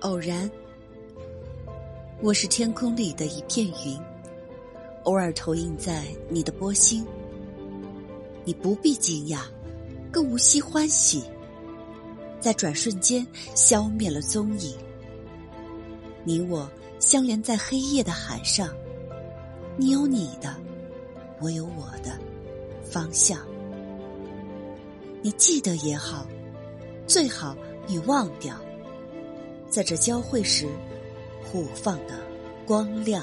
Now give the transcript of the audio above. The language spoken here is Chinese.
偶然，我是天空里的一片云，偶尔投影在你的波心。你不必惊讶，更无需欢喜，在转瞬间消灭了踪影。你我相连在黑夜的海上，你有你的，我有我的方向。你记得也好，最好你忘掉。在这交汇时，互放的光亮。